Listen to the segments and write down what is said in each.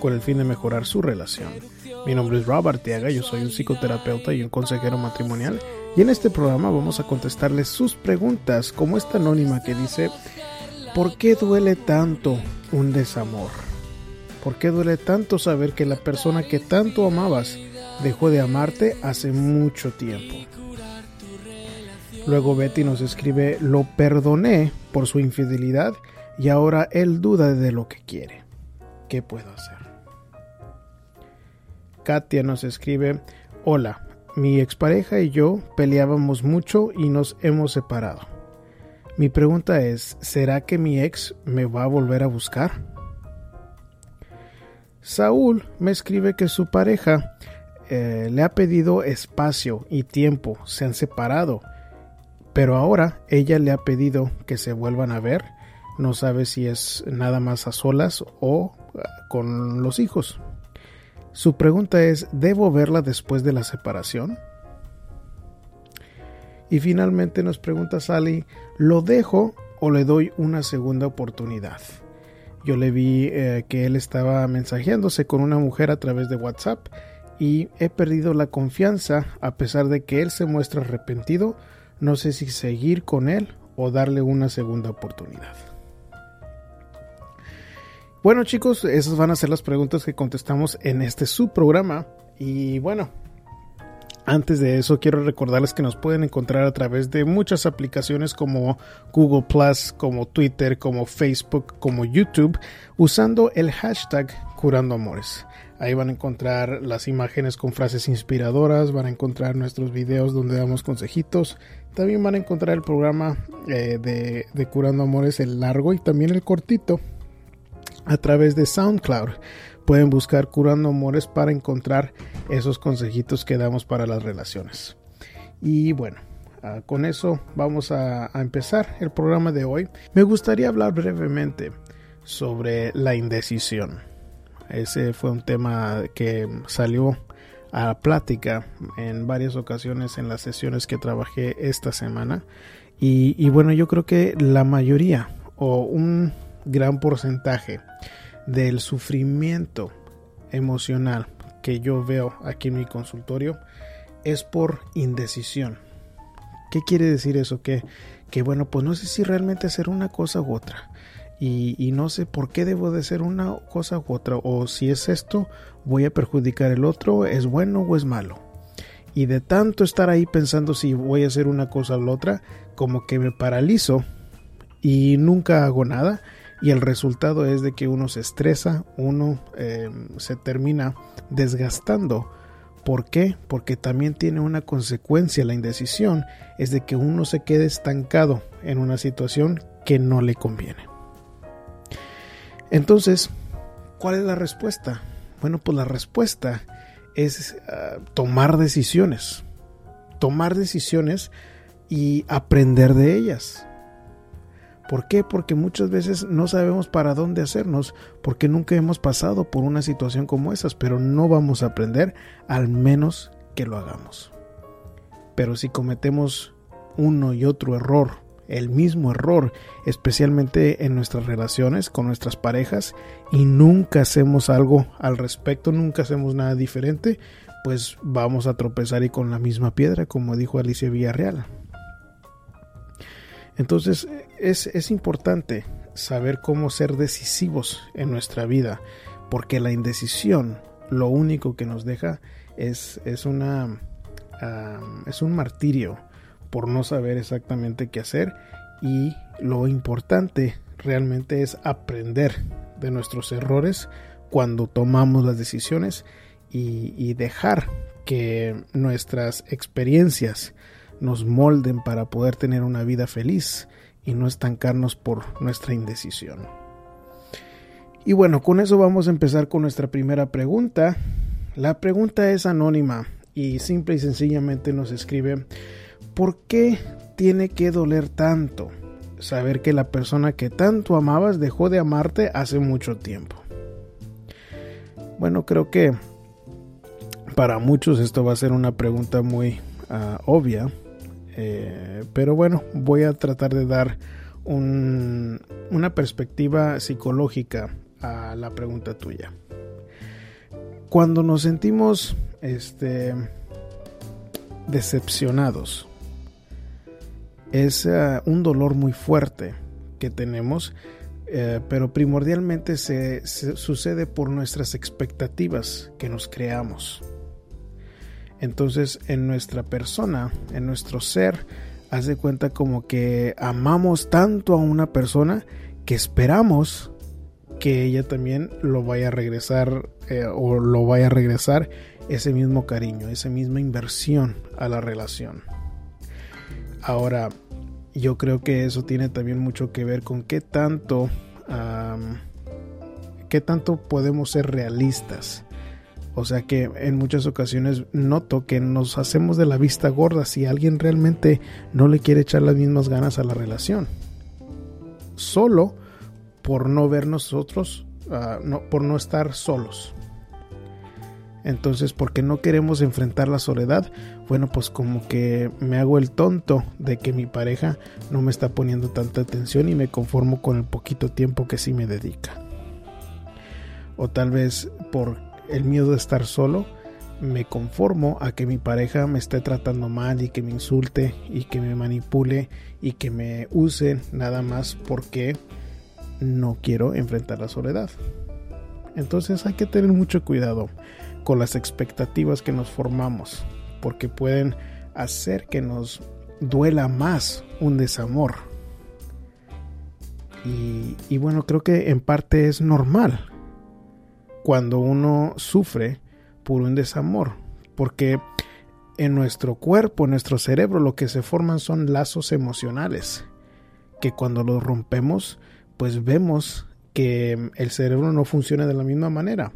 con el fin de mejorar su relación. Mi nombre es Rob Arteaga, yo soy un psicoterapeuta y un consejero matrimonial y en este programa vamos a contestarles sus preguntas como esta anónima que dice ¿Por qué duele tanto un desamor? ¿Por qué duele tanto saber que la persona que tanto amabas dejó de amarte hace mucho tiempo? Luego Betty nos escribe Lo perdoné por su infidelidad y ahora él duda de lo que quiere. ¿Qué puedo hacer? Katia nos escribe, hola, mi expareja y yo peleábamos mucho y nos hemos separado. Mi pregunta es, ¿será que mi ex me va a volver a buscar? Saúl me escribe que su pareja eh, le ha pedido espacio y tiempo, se han separado, pero ahora ella le ha pedido que se vuelvan a ver, no sabe si es nada más a solas o ah, con los hijos. Su pregunta es, ¿debo verla después de la separación? Y finalmente nos pregunta Sally, ¿lo dejo o le doy una segunda oportunidad? Yo le vi eh, que él estaba mensajeándose con una mujer a través de WhatsApp y he perdido la confianza a pesar de que él se muestra arrepentido. No sé si seguir con él o darle una segunda oportunidad. Bueno chicos, esas van a ser las preguntas que contestamos en este subprograma. Y bueno, antes de eso quiero recordarles que nos pueden encontrar a través de muchas aplicaciones como Google como Twitter, como Facebook, como YouTube, usando el hashtag Curando Amores. Ahí van a encontrar las imágenes con frases inspiradoras, van a encontrar nuestros videos donde damos consejitos, también van a encontrar el programa eh, de, de Curando Amores, el largo y también el cortito a través de SoundCloud. Pueden buscar Curando Amores para encontrar esos consejitos que damos para las relaciones. Y bueno, ah, con eso vamos a, empezar el programa de hoy. Me gustaría hablar brevemente sobre la indecisión. Ese fue un tema que salió a plática en varias ocasiones en las sesiones que trabajé esta semana. y bueno, yo creo que la mayoría o un gran porcentaje del sufrimiento emocional que yo veo aquí en mi consultorio es por indecisión. ¿Qué quiere decir eso? Que, que bueno, pues no sé si realmente hacer una cosa u otra. Y, y, no sé por qué debo de hacer una cosa u otra. O si es esto, voy a perjudicar el otro, es bueno o es malo. Y de tanto estar ahí pensando si voy a hacer una cosa la otra, como que me paralizo y nunca hago nada y el resultado es de que uno se estresa, uno em, se termina desgastando. ¿Por qué? Porque también tiene una consecuencia la indecisión, es de que uno se quede estancado en una situación que no le conviene. Entonces, ¿cuál es la respuesta? Bueno, pues la respuesta es ah, tomar decisiones. Tomar decisiones y aprender de ellas. ¿Por qué? Porque muchas veces no sabemos para dónde hacernos, porque nunca hemos pasado por una situación como esas, pero no vamos a aprender al menos que lo hagamos. Pero si cometemos uno y otro error, el mismo error, especialmente en nuestras relaciones con nuestras parejas, y nunca hacemos algo al respecto, nunca hacemos nada diferente, pues vamos a tropezar y con la misma piedra, como dijo Alicia Villarreal. Entonces es, importante saber cómo ser decisivos en nuestra vida, porque la indecisión lo único que nos deja es, es, una, es un martirio por no saber exactamente qué hacer y lo importante realmente es aprender de nuestros errores cuando tomamos las decisiones y dejar que nuestras experiencias nos molden para poder tener una vida feliz y no estancarnos por nuestra indecisión. Y bueno, con eso vamos a empezar con nuestra primera pregunta. La pregunta es anónima y simple y sencillamente nos escribe, ¿por qué tiene que doler tanto saber que la persona que tanto amabas dejó de amarte hace mucho tiempo? Bueno, creo que para muchos esto va a ser una pregunta muy ah, obvia, eh, pero bueno, voy a tratar de dar una perspectiva psicológica a la pregunta tuya. Cuando nos sentimos este, decepcionados, es eh, un dolor muy fuerte que tenemos, eh, pero primordialmente se, sucede por nuestras expectativas que nos creamos. Entonces en nuestra persona, en nuestro ser, hace cuenta como que amamos tanto a una persona que esperamos que ella también lo vaya a regresar eh, o lo vaya a regresar ese mismo cariño, esa misma inversión a la relación. Ahora, yo creo que eso tiene también mucho que ver con qué tanto, qué tanto podemos ser realistas. O sea que en muchas ocasiones noto que nos hacemos de la vista gorda si alguien realmente no le quiere echar las mismas ganas a la relación. Solo por no ver nosotros, ah, por no estar solos. Entonces, porque no queremos enfrentar la soledad, bueno, pues como que me hago el tonto de que mi pareja no me está poniendo tanta atención y me conformo con el poquito tiempo que sí me dedica. O tal vez por el miedo de estar solo, me conformo a que mi pareja me esté tratando mal y que me insulte y que me manipule y que me use nada más porque no quiero enfrentar la soledad. Entonces hay que tener mucho cuidado con las expectativas que nos formamos, porque pueden hacer que nos duela más un desamor. Y, y, bueno, creo que en parte es normal cuando uno sufre por un desamor, porque en nuestro cuerpo, en nuestro cerebro, lo que se forman son lazos emocionales, que cuando los rompemos, pues vemos que el cerebro no funciona de la misma manera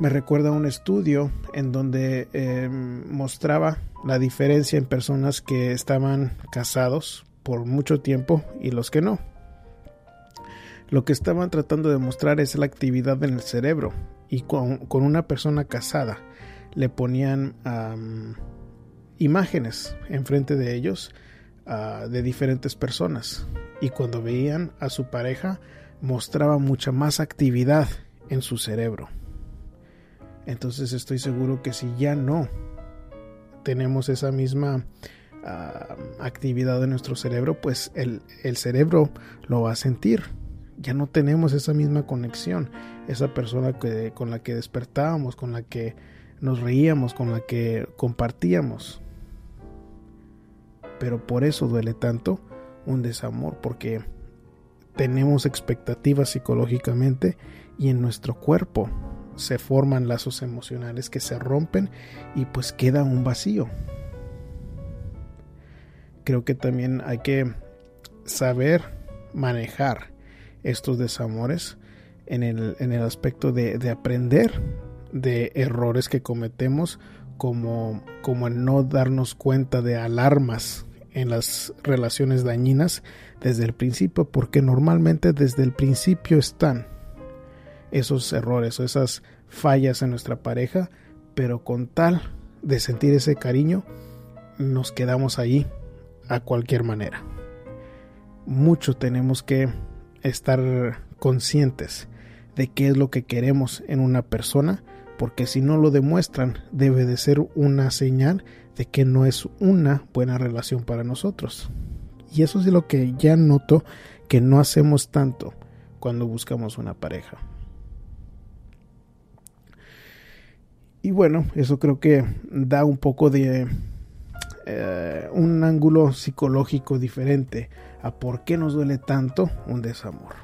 me recuerda un estudio en donde em, mostraba la diferencia en personas que estaban casados por mucho tiempo y los que no. Lo que estaban tratando de mostrar es la actividad en el cerebro y con, una persona casada. Le ponían imágenes enfrente de ellos ah, de diferentes personas. Y cuando veían a su pareja mostraba mucha más actividad en su cerebro. Entonces estoy seguro que si ya no tenemos esa misma actividad en nuestro cerebro, pues el, cerebro lo va a sentir. Ya no tenemos esa misma conexión, esa persona que, con la que despertábamos, con la que nos reíamos, con la que compartíamos. Pero por eso duele tanto un desamor, porque tenemos expectativas psicológicamente y en nuestro cuerpo se forman lazos emocionales que se rompen y pues queda un vacío. Creo que también hay que saber manejar estos desamores en el, en el aspecto de, de, aprender de errores que cometemos como, como en no darnos cuenta de alarmas en las relaciones dañinas desde el principio porque normalmente desde el principio están esos errores o esas fallas en nuestra pareja, pero con tal de sentir ese cariño, nos quedamos ahí a cualquier manera. Mucho tenemos que estar conscientes de qué es lo que queremos en una persona, porque si no lo demuestran, debe de ser una señal de que no es una buena relación para nosotros. Y eso es lo que ya noto que no hacemos tanto cuando buscamos una pareja. Y bueno, eso creo que da un poco de eh, un ángulo psicológico diferente a por qué nos duele tanto un desamor.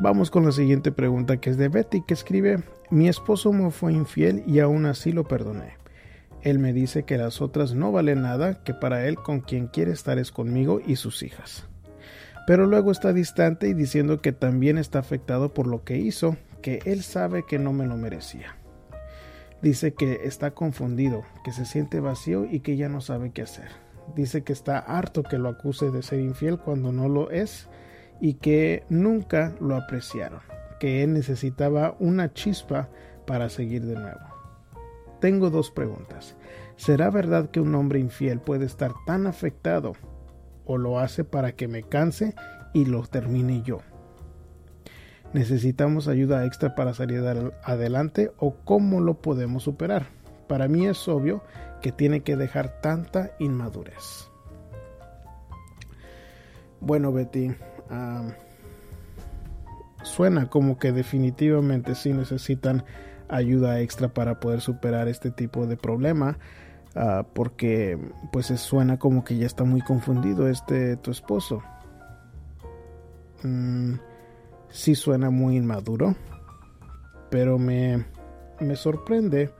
Vamos con la siguiente pregunta que es de Betty que escribe, mi esposo me fue infiel y aún así lo perdoné. Él me dice que las otras no valen nada, que para él con quien quiere estar es conmigo y sus hijas. pero luego está distante y diciendo que también está afectado por lo que hizo, que él sabe que no me lo merecía. Dice que está confundido, que se siente vacío y que ya no sabe qué hacer. Dice que está harto que lo acuse de ser infiel cuando no lo es y que nunca lo apreciaron, que él necesitaba una chispa para seguir de nuevo. Tengo dos preguntas. ¿Será verdad que un hombre infiel puede estar tan afectado o lo hace para que me canse y lo termine yo? ¿Necesitamos ayuda extra para salir adelante o cómo lo podemos superar? Para mí es obvio que tiene que dejar tanta inmadurez. Bueno, Betty, suena como que definitivamente sí necesitan ayuda extra para poder superar este tipo de problema. Ah, porque pues suena como que ya está muy confundido este tu esposo. Mm, sí suena muy inmaduro, pero me, me sorprende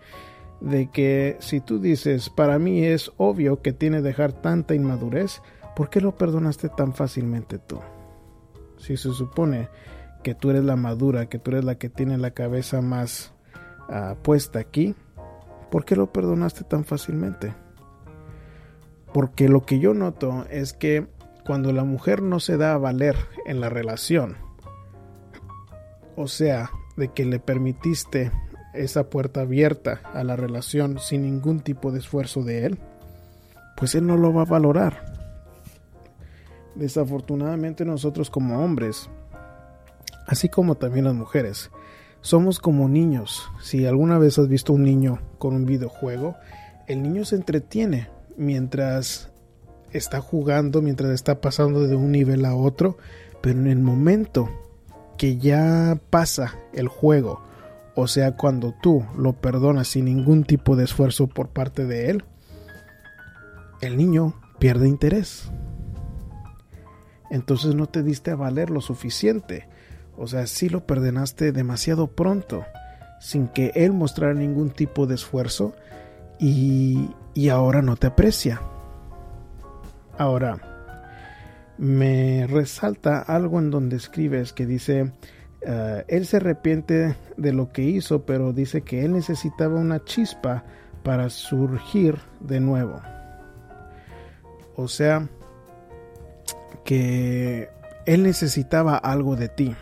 de que si tú dices, para mí es obvio que tiene dejar tanta inmadurez, ¿por qué lo perdonaste tan fácilmente tú? Si se supone que tú eres la madura, que tú eres la que tiene la cabeza más ah, puesta aquí, ¿por qué lo perdonaste tan fácilmente? Porque lo que yo noto es que cuando la mujer no se da a valer en la relación, o sea, de que le permitiste esa puerta abierta a la relación sin ningún tipo de esfuerzo de él, pues él no lo va a valorar. Desafortunadamente nosotros como hombres, así como también las mujeres, somos como niños. Si alguna vez has visto un niño con un videojuego, el niño se entretiene mientras está jugando, mientras está pasando de un nivel a otro, pero en el momento que ya pasa el juego, o sea, cuando tú lo perdonas sin ningún tipo de esfuerzo por parte de él, el niño pierde interés. Entonces no te diste a valer lo suficiente. O sea, sí lo perdonaste demasiado pronto, sin que él mostrara ningún tipo de esfuerzo y, y ahora no te aprecia. Ahora, me resalta algo en donde escribes que dice, eh, él se arrepiente de lo que hizo, pero dice que él necesitaba una chispa para surgir de nuevo. O sea, que él necesitaba algo de ti.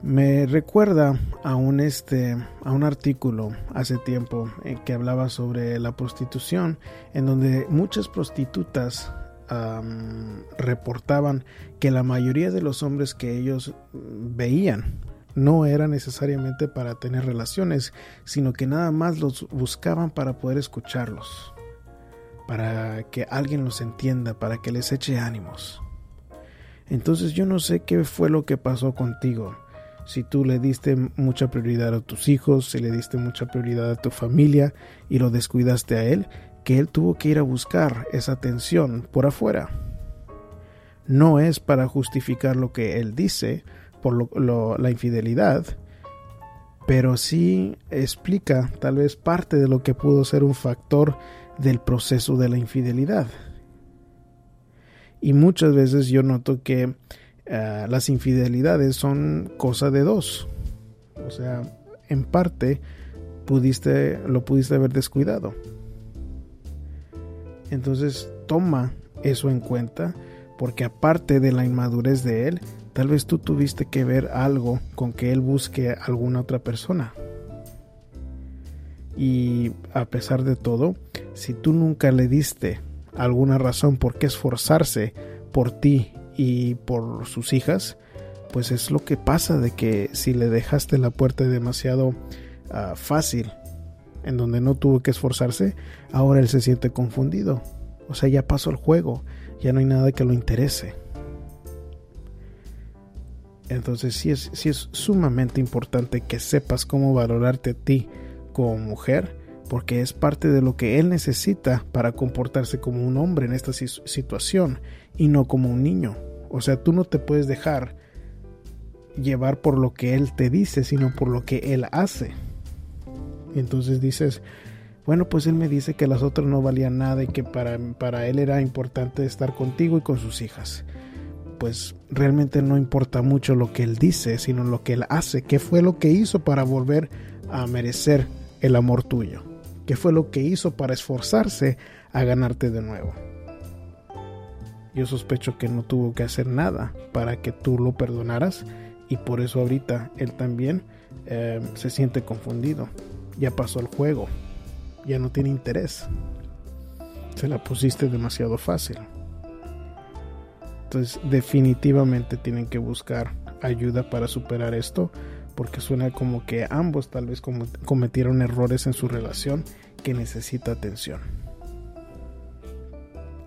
Me recuerda a un este a un artículo hace tiempo eh, que hablaba sobre la prostitución en donde muchas prostitutas reportaban que la mayoría de los hombres que ellos veían no era necesariamente para tener relaciones, sino que nada más los buscaban para poder escucharlos, para que alguien los entienda, para que les eche ánimos. Entonces yo no sé qué fue lo que pasó contigo si tú le diste mucha prioridad a tus hijos, si le diste mucha prioridad a tu familia y lo descuidaste a él, que él tuvo que ir a buscar esa atención por afuera. No es para justificar lo que él dice por la infidelidad, pero sí explica tal vez parte de lo que pudo ser un factor del proceso de la infidelidad. Y muchas veces yo noto que eh, las infidelidades son cosa de dos. O sea, en parte pudiste, lo pudiste haber descuidado. Entonces toma eso en cuenta porque aparte de la inmadurez de él, tal vez tú tuviste que ver algo con que él busque a alguna otra persona. Y a pesar de todo, si tú nunca le diste alguna razón por qué esforzarse por ti y por sus hijas, pues es lo que pasa de que si le dejaste la puerta demasiado ah, fácil, en donde no tuvo que esforzarse, ahora él se siente confundido. O sea, ya pasó el juego, ya no hay nada que lo interese. Entonces sí es, sí es sumamente importante que sepas cómo valorarte a ti como mujer, porque es parte de lo que él necesita para comportarse como un hombre en esta situación y no como un niño. O sea, tú no te puedes dejar llevar por lo que Él te dice, sino por lo que Él hace. Y entonces dices, Bueno, pues él me dice que las otras no valían nada y que para, para él era importante estar contigo y con sus hijas. Pues realmente no importa mucho lo que él dice, sino lo que él hace. ¿Qué fue lo que hizo para volver a merecer el amor tuyo? ¿Qué fue lo que hizo para esforzarse a ganarte de nuevo? Yo sospecho que no tuvo que hacer nada para que tú lo perdonaras y por eso ahorita él también eh, se siente confundido. Ya pasó el juego, ya no tiene interés. Se la pusiste demasiado fácil. Entonces definitivamente tienen que buscar ayuda para superar esto porque suena como que ambos tal vez cometieron errores en su relación que necesita atención.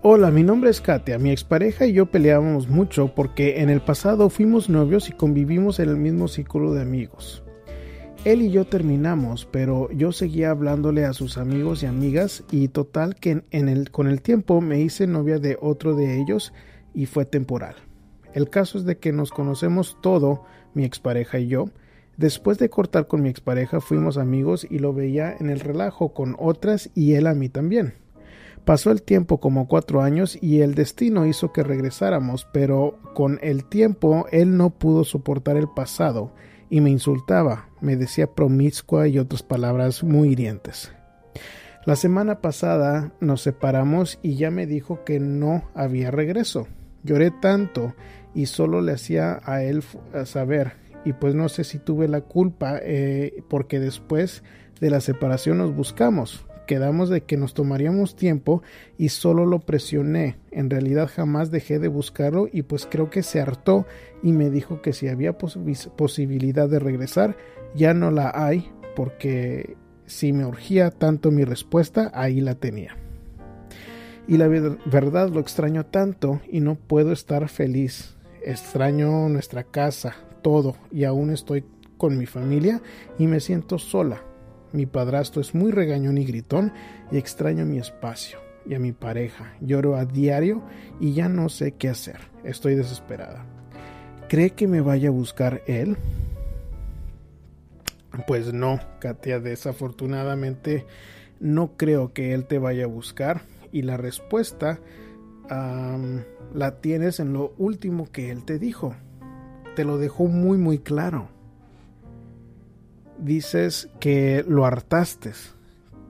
Hola, mi nombre es Katia. Mi expareja y yo peleábamos mucho porque en el pasado fuimos novios y convivimos en el mismo círculo de amigos. Él y yo terminamos, pero yo seguía hablándole a sus amigos y amigas y total que con el tiempo me hice novia de otro de ellos y fue temporal. El caso es de que nos conocemos todo, mi expareja y yo. Después de cortar con mi expareja fuimos amigos y lo veía en el relajo con otras y él a mí también. Pasó el tiempo como cuatro años y el destino hizo que regresáramos, pero con el tiempo él no pudo soportar el pasado y me insultaba, me decía promiscua y otras palabras muy hirientes. La semana pasada nos separamos y ya me dijo que no había regreso. Lloré tanto y solo le hacía a él saber y pues no sé si tuve la culpa eh, porque después de la separación nos buscamos quedamos de que nos tomaríamos tiempo y solo lo presioné. En realidad jamás dejé de buscarlo y pues creo que se hartó y me dijo que si había posibilidad de regresar, ya no la hay porque si me urgía tanto mi respuesta, ahí la tenía. Y la verdad lo extraño tanto y no puedo estar feliz. Extraño nuestra casa, todo y aún estoy con mi familia y me siento sola mi padrastro es muy regañón y gritón y extraño mi espacio y a mi pareja. Lloro a diario y ya no sé qué hacer. Estoy desesperada. ¿Cree que me vaya a buscar él? Pues no, Katia, desafortunadamente no creo que él te vaya a buscar y la respuesta la tienes en lo último que él te dijo. Te lo dejó muy muy claro dices que lo hartaste,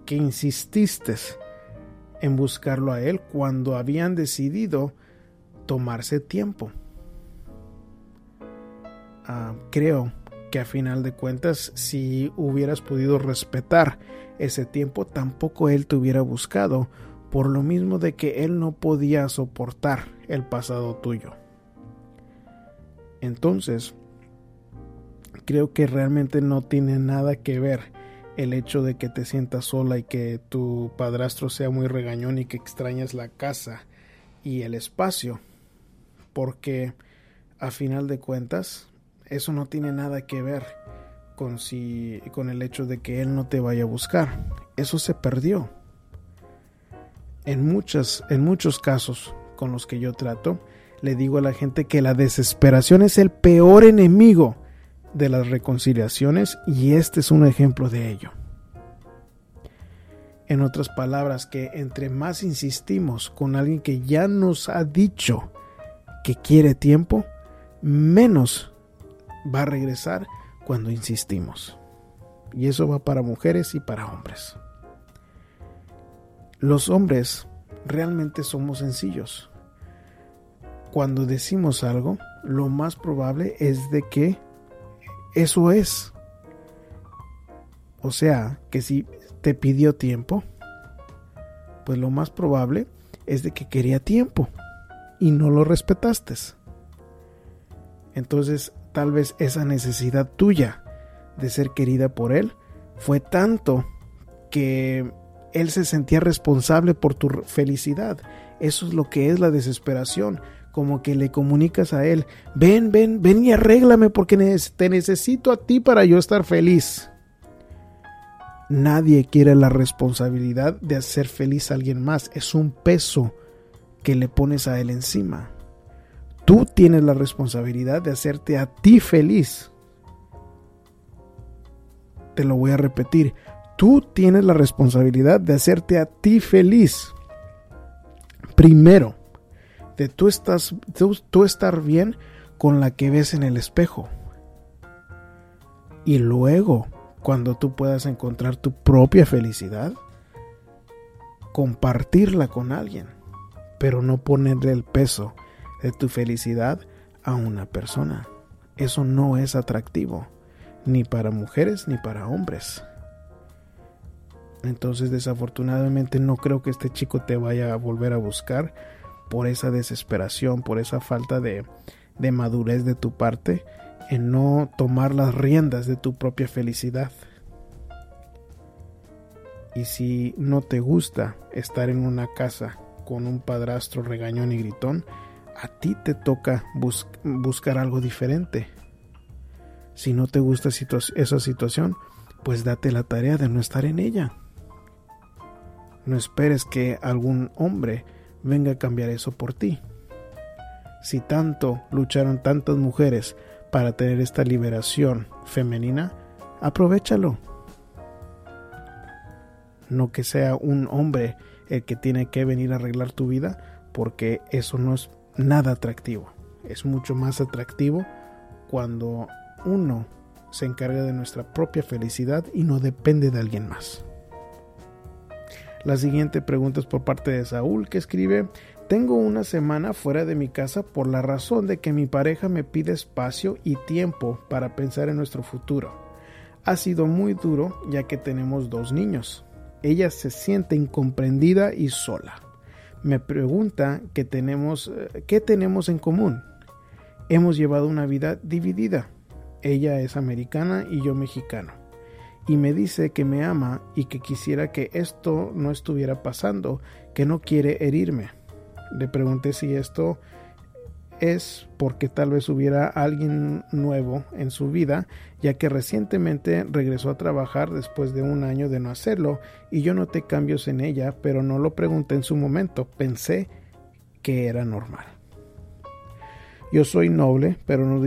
que insististe en buscarlo a él cuando habían decidido tomarse tiempo. Ah, creo que a final de cuentas, si hubieras podido respetar ese tiempo, tampoco él te hubiera buscado, por lo mismo de que él no podía soportar el pasado tuyo. Entonces, creo que realmente no tiene nada que ver el hecho de que te sientas sola y que tu padrastro sea muy regañón y que extrañas la casa y el espacio, porque a final de cuentas eso no tiene nada que ver con si con el hecho de que él no te vaya a buscar. Eso se perdió. En muchas en muchos casos con los que yo trato, le digo a la gente que la desesperación es el peor enemigo de las reconciliaciones y este es un ejemplo de ello. En otras palabras, que entre más insistimos con alguien que ya nos ha dicho que quiere tiempo, menos va a regresar cuando insistimos. Y eso va para mujeres y para hombres. Los hombres realmente somos sencillos. Cuando decimos algo, lo más probable es de que eso es. O sea, que si te pidió tiempo, pues lo más probable es de que quería tiempo y no lo respetaste. Entonces, tal vez esa necesidad tuya de ser querida por él fue tanto que él se sentía responsable por tu felicidad. Eso es lo que es la desesperación como que le comunicas a él, ven, ven, ven y arréglame porque te necesito a ti para yo estar feliz. Nadie quiere la responsabilidad de hacer feliz a alguien más. Es un peso que le pones a él encima. Tú tienes la responsabilidad de hacerte a ti feliz. Te lo voy a repetir. tú tienes la responsabilidad de hacerte a ti feliz. Primero, de tú, estás, tú, estar bien con la que ves en el espejo. Y luego, cuando tú puedas encontrar tu propia felicidad, compartirla con alguien, pero no ponerle el peso de tu felicidad a una persona. Eso no es atractivo, ni para mujeres ni para hombres. Entonces desafortunadamente no creo que este chico te vaya a volver a buscar por esa desesperación, por esa falta de, de madurez de tu parte en no tomar las riendas de tu propia felicidad. Y si no te gusta estar en una casa con un padrastro regañón y gritón, a ti te toca buscar algo diferente. Si no te gusta esa situación, pues date la tarea de no estar en ella. No esperes que algún hombre venga a cambiar eso por ti. Si tanto lucharon tantas mujeres para tener esta liberación femenina, aprovechalo. No que sea un hombre el que tiene que venir a arreglar tu vida, porque eso no es nada atractivo. Es mucho más atractivo cuando uno se encarga de nuestra propia felicidad y no depende de alguien más. La siguiente pregunta es por parte de Saúl que escribe, tengo una semana fuera de mi casa por la razón de que mi pareja me pide espacio y tiempo para pensar en nuestro futuro. Ha sido muy duro ya que tenemos dos niños. Ella se siente incomprendida y sola. Me pregunta qué tenemos, eh, qué tenemos en común. Hemos llevado una vida dividida. Ella es americana y yo mexicano y me dice que me ama y que quisiera que esto no estuviera pasando, que no quiere herirme. Le pregunté si esto es porque tal vez hubiera alguien nuevo en su vida, ya que recientemente regresó a trabajar después de un año de no hacerlo y yo noté cambios en ella, pero no lo pregunté en su momento, pensé que era normal. Yo soy noble, pero no,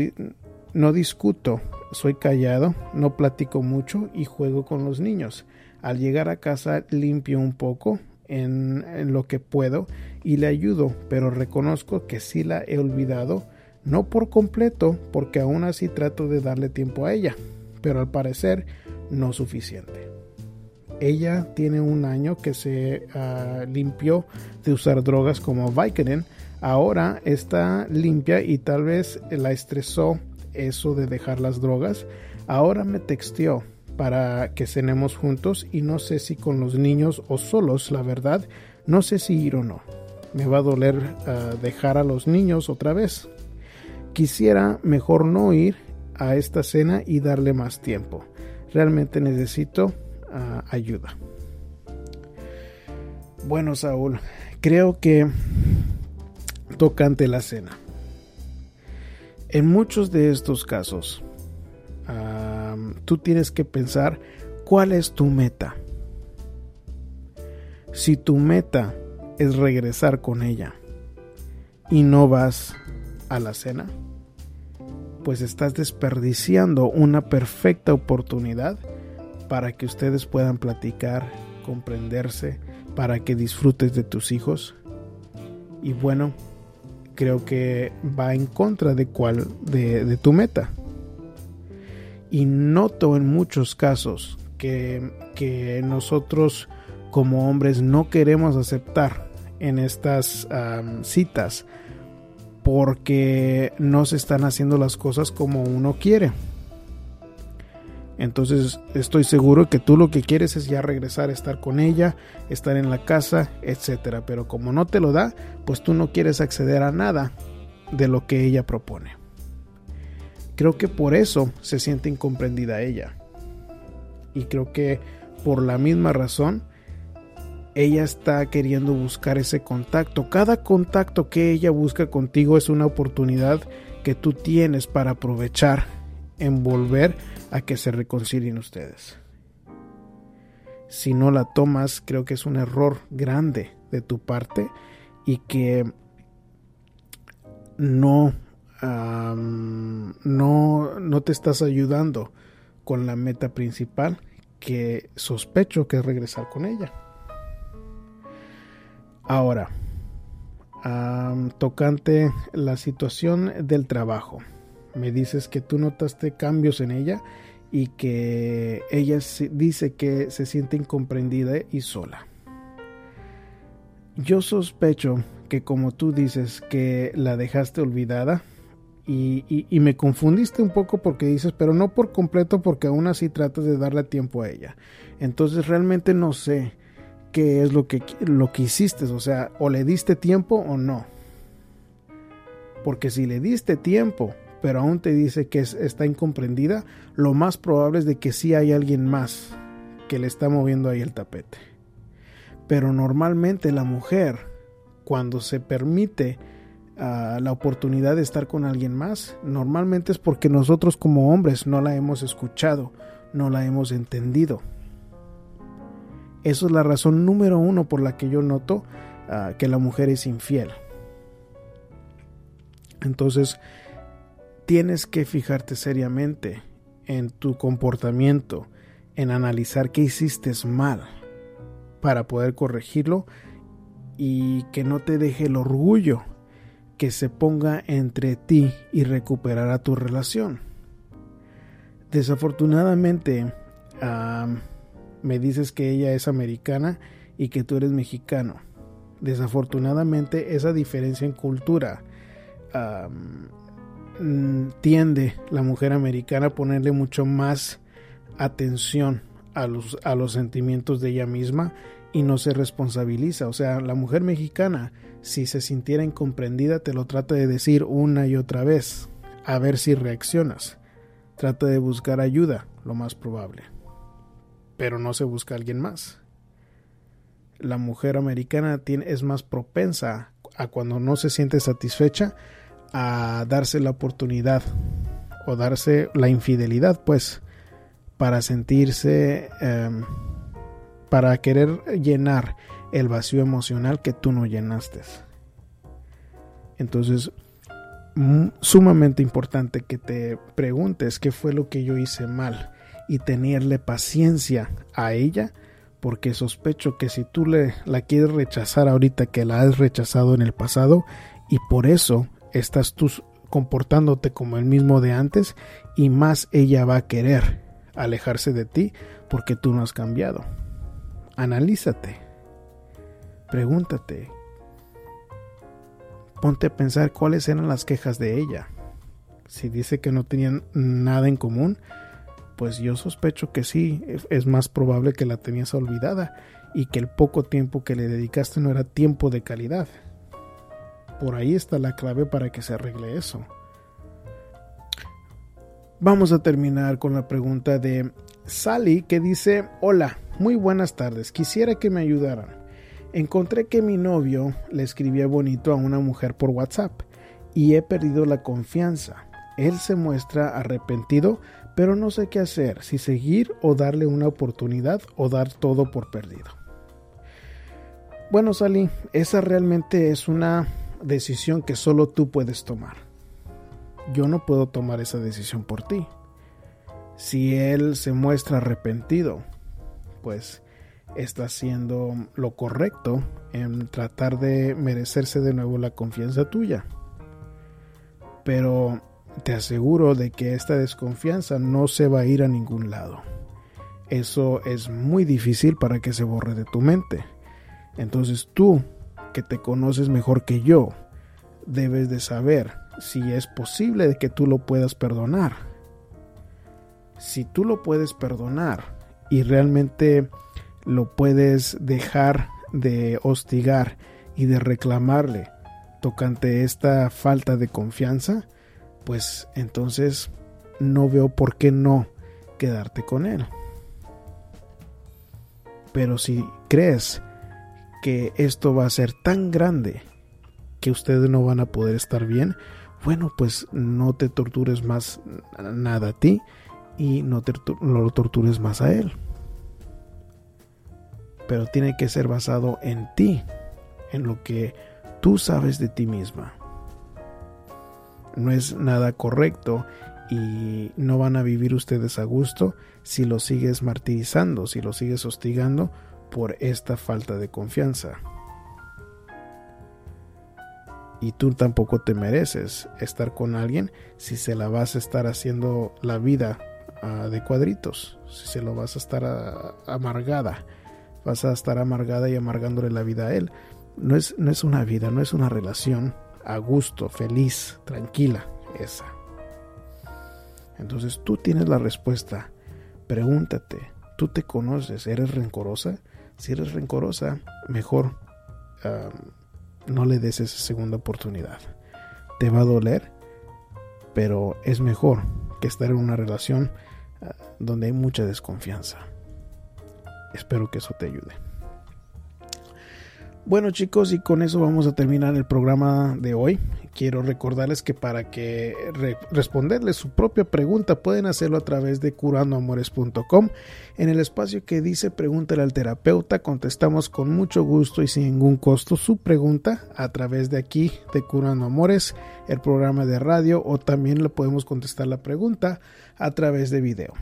no discuto soy callado, no platico mucho y juego con los niños. Al llegar a casa limpio un poco en, lo que puedo y le ayudo, pero reconozco que sí la he olvidado, no por completo, porque aún así trato de darle tiempo a ella, pero al parecer no suficiente. Ella tiene un año que se ah, limpió de usar drogas como Vicodin, ahora está limpia y tal vez la estresó eso de dejar las drogas. Ahora me texteó para que cenemos juntos y no sé si con los niños o solos, la verdad, no sé si ir o no. Me va a doler ah, dejar a los niños otra vez. Quisiera mejor no ir a esta cena y darle más tiempo. Realmente necesito ah, ayuda. Bueno, Saúl, creo que tocante la cena. En muchos de estos casos, tú tienes que pensar cuál es tu meta. Si tu meta es regresar con ella y no vas a la cena, pues estás desperdiciando una perfecta oportunidad para que ustedes puedan platicar, comprenderse, para que disfrutes de tus hijos. Y bueno, creo que va en contra de cuál de, tu meta. Y noto en muchos casos que, que nosotros como hombres no queremos aceptar en estas citas porque no se están haciendo las cosas como uno quiere. Entonces estoy seguro que tú lo que quieres es ya regresar a estar con ella, estar en la casa, etcétera. Pero como no te lo da, pues tú no quieres acceder a nada de lo que ella propone. Creo que por eso se siente incomprendida ella. Y creo que por la misma razón, ella está queriendo buscar ese contacto. Cada contacto que ella busca contigo es una oportunidad que tú tienes para aprovechar en volver a que se reconcilien ustedes. Si no la tomas, creo que es un error grande de tu parte y que no, no, no te estás ayudando con la meta principal que sospecho que es regresar con ella. Ahora, tocante la situación del trabajo. Me dices que tú notaste cambios en ella y que ella dice que se siente incomprendida y sola. Yo sospecho que como tú dices que la dejaste olvidada y, y, me confundiste un poco porque dices, pero no por completo porque aún así tratas de darle tiempo a ella. Entonces realmente no sé qué es lo que, lo que hiciste, o sea, o le diste tiempo o no. Porque si le diste tiempo, pero aún te dice que está incomprendida, lo más probable es de que sí hay alguien más que le está moviendo ahí el tapete. Pero normalmente la mujer, cuando se permite ah, la oportunidad de estar con alguien más, normalmente es porque nosotros como hombres no la hemos escuchado, no la hemos entendido. Eso es la razón número uno por la que yo noto ah, que la mujer es infiel. Entonces, tienes que fijarte seriamente en tu comportamiento, en analizar qué hiciste mal para poder corregirlo y que no te deje el orgullo que se ponga entre ti y recuperar a tu relación. Desafortunadamente, me dices que ella es americana y que tú eres mexicano. Desafortunadamente esa diferencia en cultura tiende la mujer americana a ponerle mucho más atención a los, a los sentimientos de ella misma y no se responsabiliza. O sea, la mujer mexicana, si se sintiera incomprendida, te lo trata de decir una y otra vez, a ver si reaccionas. Trata de buscar ayuda, lo más probable pero no se busca a alguien más. La mujer americana es más propensa a cuando no se siente satisfecha a darse la oportunidad o darse la infidelidad, pues, para sentirse, em, para querer llenar el vacío emocional que tú no llenaste. Entonces, sumamente importante que te preguntes qué fue lo que yo hice mal y tenerle paciencia a ella porque sospecho que si tú le la quieres rechazar ahorita que la has rechazado en el pasado y por eso estás tú comportándote como el mismo de antes y más ella va a querer alejarse de ti porque tú no has cambiado. Analízate. Pregúntate. Ponte a pensar cuáles eran las quejas de ella. Si dice que no tenían nada en común, pues yo sospecho que sí, es más probable que la tenías olvidada y que el poco tiempo que le dedicaste no era tiempo de calidad. Por ahí está la clave para que se arregle eso. Vamos a terminar con la pregunta de Sally que dice, hola, muy buenas tardes, quisiera que me ayudaran. Encontré que mi novio le escribía bonito a una mujer por WhatsApp y he perdido la confianza. Él se muestra arrepentido, pero no sé qué hacer, si seguir o darle una oportunidad o dar todo por perdido. Bueno, Sally, esa realmente es una decisión que solo tú puedes tomar. Yo no puedo tomar esa decisión por ti. Si él se muestra arrepentido, pues está haciendo lo correcto en tratar de merecerse de nuevo la confianza tuya. Pero te aseguro de que esta desconfianza no se va a ir a ningún lado. Eso es muy difícil para que se borre de tu mente. Entonces tú, que te conoces mejor que yo, debes de saber si es posible que tú lo puedas perdonar. Si tú lo puedes perdonar y realmente lo puedes dejar de hostigar y de reclamarle tocante esta falta de confianza, pues entonces no veo por qué no quedarte con él. Pero si crees que esto va a ser tan grande que ustedes no van a poder estar bien, bueno, pues no te tortures más nada a ti y no, te, no lo tortures más a él. Pero tiene que ser basado en ti, en lo que tú sabes de ti misma no es nada correcto y no van a vivir ustedes a gusto si lo sigues martirizando, si lo sigues hostigando por esta falta de confianza. Y tú tampoco te mereces estar con alguien si se la vas a estar haciendo la vida uh, de cuadritos, si se lo vas a estar uh, amargada, vas a estar amargada y amargándole la vida a él. No es, no es una vida, no es una relación a gusto, feliz, tranquila, esa. Entonces tú tienes la respuesta. Pregúntate, ¿tú te conoces? ¿Eres rencorosa? Si eres rencorosa, mejor no le des esa segunda oportunidad. Te va a doler, pero es mejor que estar en una relación uh, donde hay mucha desconfianza. Espero que eso te ayude. Bueno chicos, y con eso vamos a terminar el programa de hoy. Quiero recordarles que para responderles su propia pregunta pueden hacerlo a través de curandoamores.com. En el espacio que dice pregúntale al terapeuta, contestamos con mucho gusto y sin ningún costo su pregunta a través de aquí de Curando Amores, el programa de radio, o también le podemos contestar la pregunta a través de video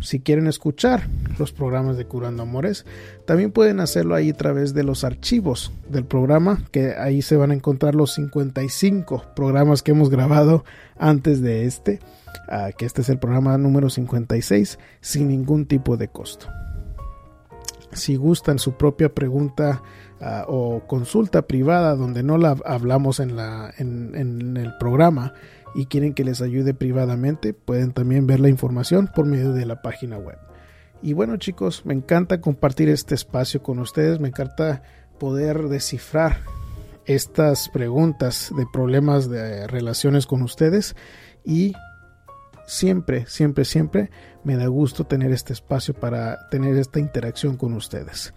si quieren escuchar los programas de Curando Amores, también pueden hacerlo ahí a través de los archivos del programa, que ahí se van a encontrar los 55 programas que hemos grabado antes de este, uh, que este es el programa número 56, sin ningún tipo de costo. Si gustan su propia pregunta uh, o consulta privada donde no la hablamos en, la, en el programa, y quieren que les ayude privadamente, pueden también ver la información por medio de la página web. Y bueno chicos, me encanta compartir este espacio con ustedes, me encanta poder descifrar estas preguntas de problemas de relaciones con ustedes y siempre, siempre, siempre me da gusto tener este espacio para tener esta interacción con ustedes.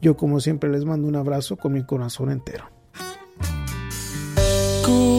Yo como siempre les mando un abrazo con mi corazón entero